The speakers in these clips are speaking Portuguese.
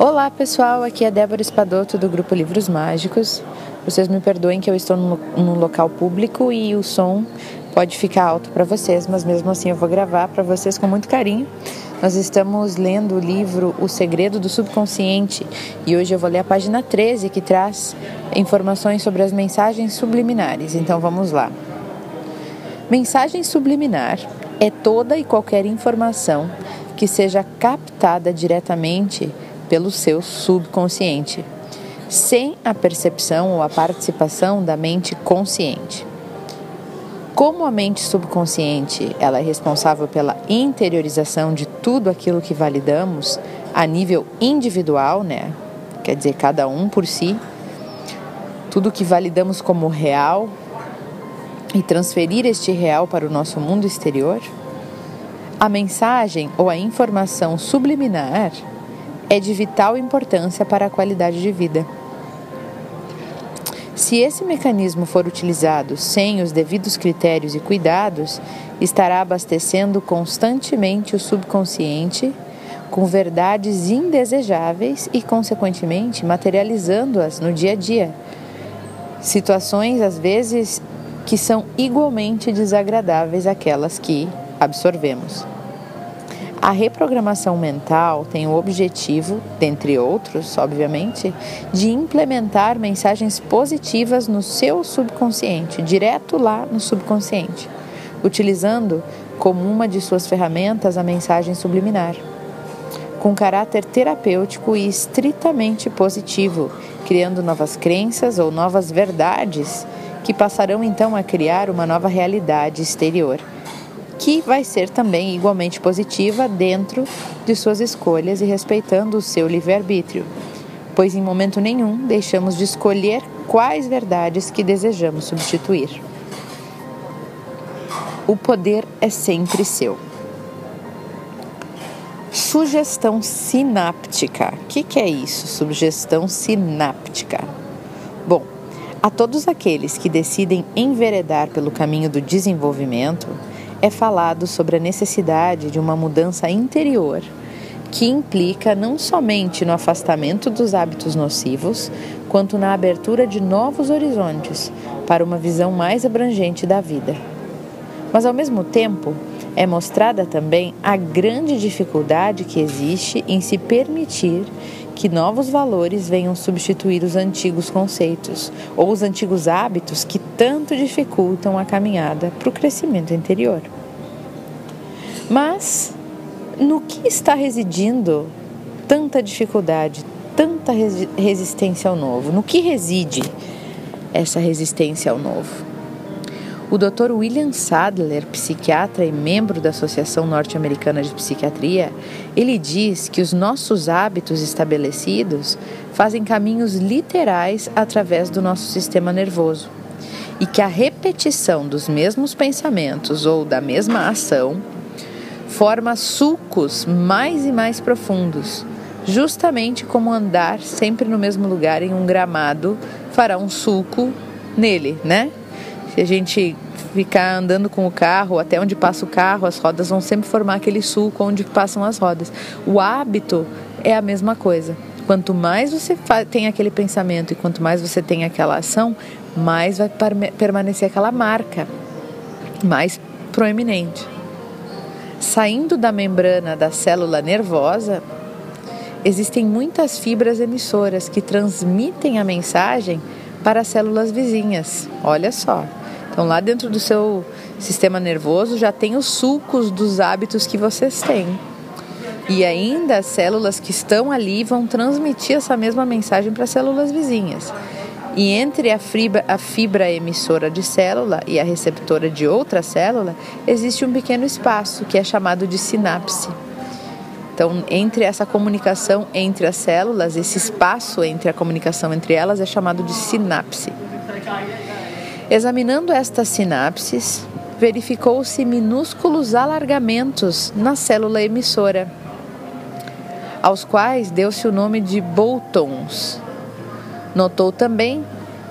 Olá pessoal, aqui é Débora Espadoto do Grupo Livros Mágicos. Vocês me perdoem que eu estou num local público e o som pode ficar alto para vocês, mas mesmo assim eu vou gravar para vocês com muito carinho. Nós estamos lendo o livro O Segredo do Subconsciente e hoje eu vou ler a página 13 que traz informações sobre as mensagens subliminares. Então vamos lá. Mensagem subliminar é toda e qualquer informação que seja captada diretamente pelo seu subconsciente, sem a percepção ou a participação da mente consciente. Como a mente subconsciente ela é responsável pela interiorização de tudo aquilo que validamos a nível individual, né? Quer dizer, cada um por si, tudo que validamos como real e transferir este real para o nosso mundo exterior, a mensagem ou a informação subliminar é de vital importância para a qualidade de vida. Se esse mecanismo for utilizado sem os devidos critérios e cuidados, estará abastecendo constantemente o subconsciente com verdades indesejáveis e, consequentemente, materializando-as no dia a dia. Situações, às vezes, que são igualmente desagradáveis àquelas que absorvemos. A reprogramação mental tem o objetivo, dentre outros, obviamente, de implementar mensagens positivas no seu subconsciente, direto lá no subconsciente, utilizando como uma de suas ferramentas a mensagem subliminar. Com caráter terapêutico e estritamente positivo, criando novas crenças ou novas verdades que passarão então a criar uma nova realidade exterior que vai ser também igualmente positiva dentro de suas escolhas e respeitando o seu livre-arbítrio, pois em momento nenhum deixamos de escolher quais verdades que desejamos substituir. O poder é sempre seu. Sugestão sináptica. O que, que é isso? Sugestão sináptica. Bom, a todos aqueles que decidem enveredar pelo caminho do desenvolvimento, é falado sobre a necessidade de uma mudança interior que implica não somente no afastamento dos hábitos nocivos, quanto na abertura de novos horizontes para uma visão mais abrangente da vida. Mas, ao mesmo tempo, é mostrada também a grande dificuldade que existe em se permitir que novos valores venham substituir os antigos conceitos ou os antigos hábitos que tanto dificultam a caminhada para o crescimento interior. Mas no que está residindo tanta dificuldade, tanta resistência ao novo? No que reside essa resistência ao novo? O Dr. William Sadler, psiquiatra e membro da Associação Norte-Americana de Psiquiatria, ele diz que os nossos hábitos estabelecidos fazem caminhos literais através do nosso sistema nervoso e que a repetição dos mesmos pensamentos ou da mesma ação forma sulcos mais e mais profundos, justamente como andar sempre no mesmo lugar em um gramado fará um sulco nele, né? Se a gente ficar andando com o carro, até onde passa o carro, as rodas vão sempre formar aquele sulco onde passam as rodas. O hábito é a mesma coisa. Quanto mais você tem aquele pensamento e quanto mais você tem aquela ação, mais vai permanecer aquela marca mais proeminente. Saindo da membrana da célula nervosa, existem muitas fibras emissoras que transmitem a mensagem para as células vizinhas. Olha só. Então, lá dentro do seu sistema nervoso já tem os sulcos dos hábitos que vocês têm. E ainda as células que estão ali vão transmitir essa mesma mensagem para as células vizinhas. E entre a fibra, a fibra emissora de célula e a receptora de outra célula, existe um pequeno espaço que é chamado de sinapse. Então, entre essa comunicação entre as células, esse espaço entre a comunicação entre elas é chamado de sinapse. Examinando estas sinapses, verificou-se minúsculos alargamentos na célula emissora, aos quais deu-se o nome de boltons. Notou também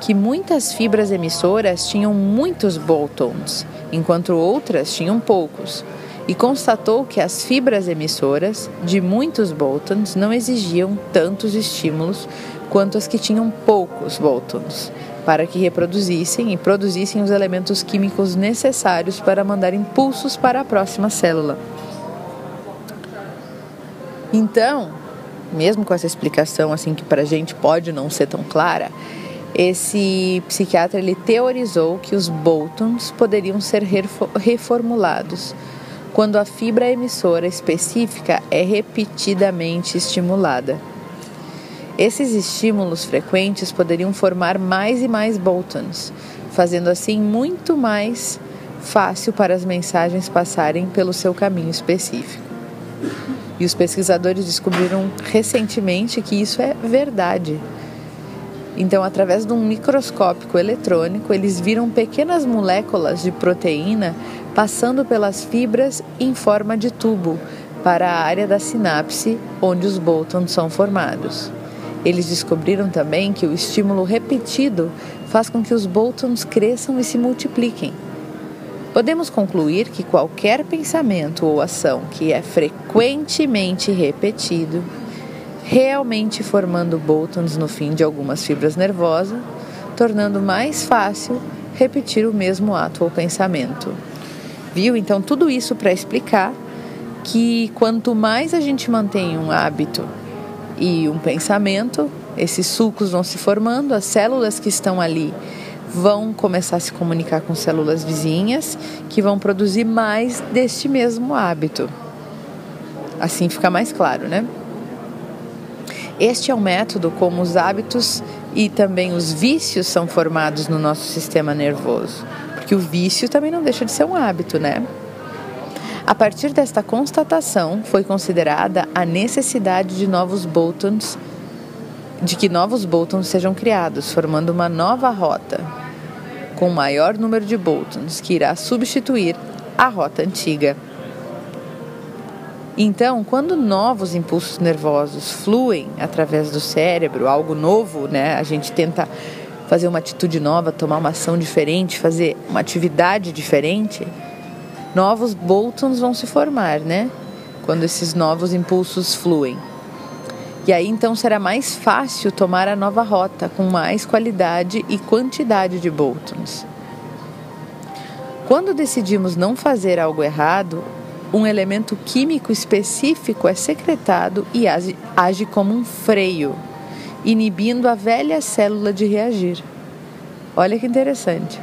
que muitas fibras emissoras tinham muitos boltons, enquanto outras tinham poucos. e constatou que as fibras emissoras de muitos Boltons não exigiam tantos estímulos quanto as que tinham poucos Boltons, para que reproduzissem e produzissem os elementos químicos necessários para mandar impulsos para a próxima célula. Então, mesmo com essa explicação assim que para a gente pode não ser tão clara, esse psiquiatra ele teorizou que os Boltons poderiam ser reformulados quando a fibra emissora específica é repetidamente estimulada. Esses estímulos frequentes poderiam formar mais e mais Boltons, fazendo assim muito mais fácil para as mensagens passarem pelo seu caminho específico. E os pesquisadores descobriram recentemente que isso é verdade. Então, através de um microscópio eletrônico, eles viram pequenas moléculas de proteína passando pelas fibras em forma de tubo para a área da sinapse onde os Boltons são formados. Eles descobriram também que o estímulo repetido faz com que os Boltons cresçam e se multipliquem. Podemos concluir que qualquer pensamento ou ação que é frequentemente repetido, realmente formando Boltons no fim de algumas fibras nervosas, tornando mais fácil repetir o mesmo ato ou pensamento. Viu? Então, tudo isso para explicar que quanto mais a gente mantém um hábito e um pensamento, esses sulcos vão se formando, as células que estão ali vão começar a se comunicar com células vizinhas que vão produzir mais deste mesmo hábito. Assim fica mais claro, né? Este é o método como os hábitos e também os vícios são formados no nosso sistema nervoso, porque o vício também não deixa de ser um hábito, né? A partir desta constatação, foi considerada a necessidade de novos Boltons, de que novos Boltons sejam criados, formando uma nova rota, com maior número de Boltons, que irá substituir a rota antiga. Então, quando novos impulsos nervosos fluem através do cérebro, algo novo, né? A gente tenta fazer uma atitude nova, tomar uma ação diferente, fazer uma atividade diferente novos Boltons vão se formar, né? Quando esses novos impulsos fluem. E aí então será mais fácil tomar a nova rota com mais qualidade e quantidade de Boltons. Quando decidimos não fazer algo errado, um elemento químico específico é secretado e age, age como um freio, inibindo a velha célula de reagir. Olha que interessante.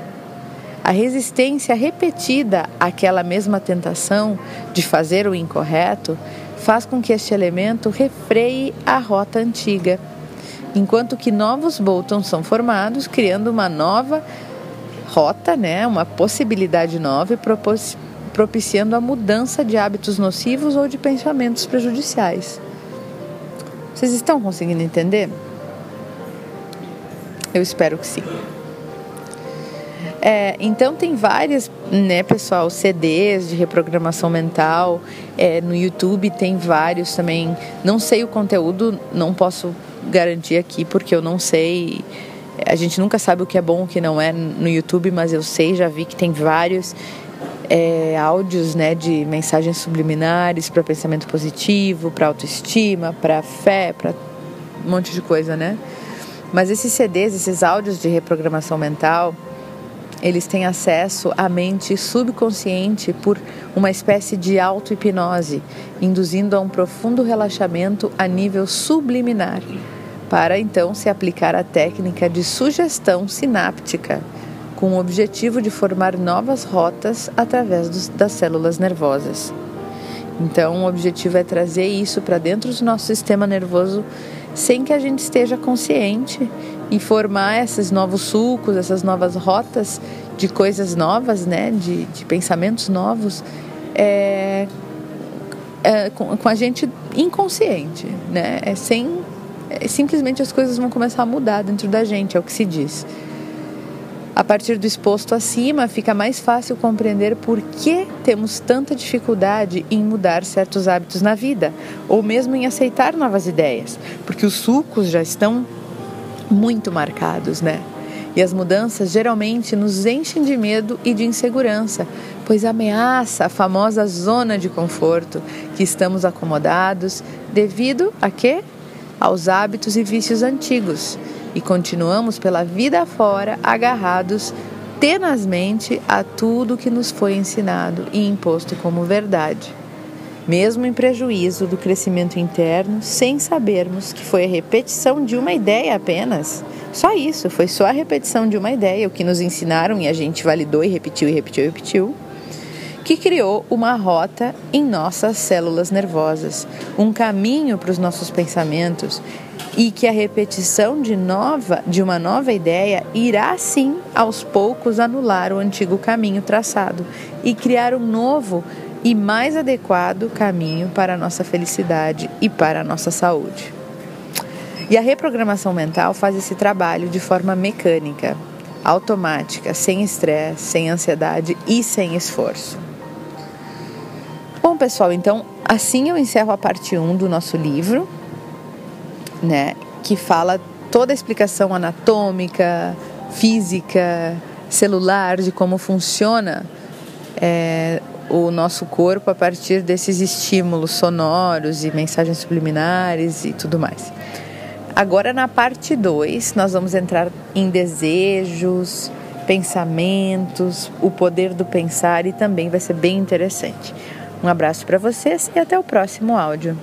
A resistência repetida àquela mesma tentação de fazer o incorreto faz com que este elemento refreie a rota antiga, enquanto que novos Boltons são formados, criando uma nova rota, né, uma possibilidade nova e propiciando a mudança de hábitos nocivos ou de pensamentos prejudiciais. Vocês estão conseguindo entender? Eu espero que sim. É, então tem várias, né, pessoal, CDs de reprogramação mental. É, no YouTube tem vários também. Não sei o conteúdo, não posso garantir aqui porque eu não sei. A gente nunca sabe o que é bom o que não é no YouTube, mas eu sei, já vi que tem vários é, áudios né, de mensagens subliminares para pensamento positivo, para autoestima, para fé, para um monte de coisa, né? Mas esses CDs, esses áudios de reprogramação mental, eles têm acesso à mente subconsciente por uma espécie de auto-hipnose, induzindo a um profundo relaxamento a nível subliminar, para então se aplicar a técnica de sugestão sináptica, com o objetivo de formar novas rotas através dos, das células nervosas. Então, o objetivo é trazer isso para dentro do nosso sistema nervoso sem que a gente esteja consciente. E formar esses novos sulcos, essas novas rotas de coisas novas, né, de, de pensamentos novos, é, é, com, com, a gente inconsciente, né, é sem, é, simplesmente as coisas vão começar a mudar dentro da gente, é o que se diz. A partir do exposto acima, fica mais fácil compreender por que temos tanta dificuldade em mudar certos hábitos na vida, ou mesmo em aceitar novas ideias, porque os sulcos já estão muito marcados, né? E as mudanças geralmente nos enchem de medo e de insegurança, pois ameaça a famosa zona de conforto que estamos acomodados devido a quê? Aos hábitos e vícios antigos e continuamos pela vida fora agarrados tenazmente a tudo que nos foi ensinado e imposto como verdade, mesmo em prejuízo do crescimento interno, sem sabermos que foi a repetição de uma ideia apenas. Só isso, foi só a repetição de uma ideia, o que nos ensinaram e a gente validou e repetiu e repetiu e repetiu que criou uma rota em nossas células nervosas, um caminho para os nossos pensamentos e que a repetição de nova de uma nova ideia irá sim aos poucos anular o antigo caminho traçado e criar um novo e mais adequado caminho para a nossa felicidade e para a nossa saúde. E a reprogramação mental faz esse trabalho de forma mecânica, automática, sem estresse, sem ansiedade e sem esforço. Bom, pessoal, então assim eu encerro a parte 1 do nosso livro, né, que fala toda a explicação anatômica, física, celular de como funciona é, o nosso corpo a partir desses estímulos sonoros e mensagens subliminares e tudo mais. Agora, na parte 2, nós vamos entrar em desejos, pensamentos, o poder do pensar e também vai ser bem interessante. Um abraço para vocês e até o próximo áudio.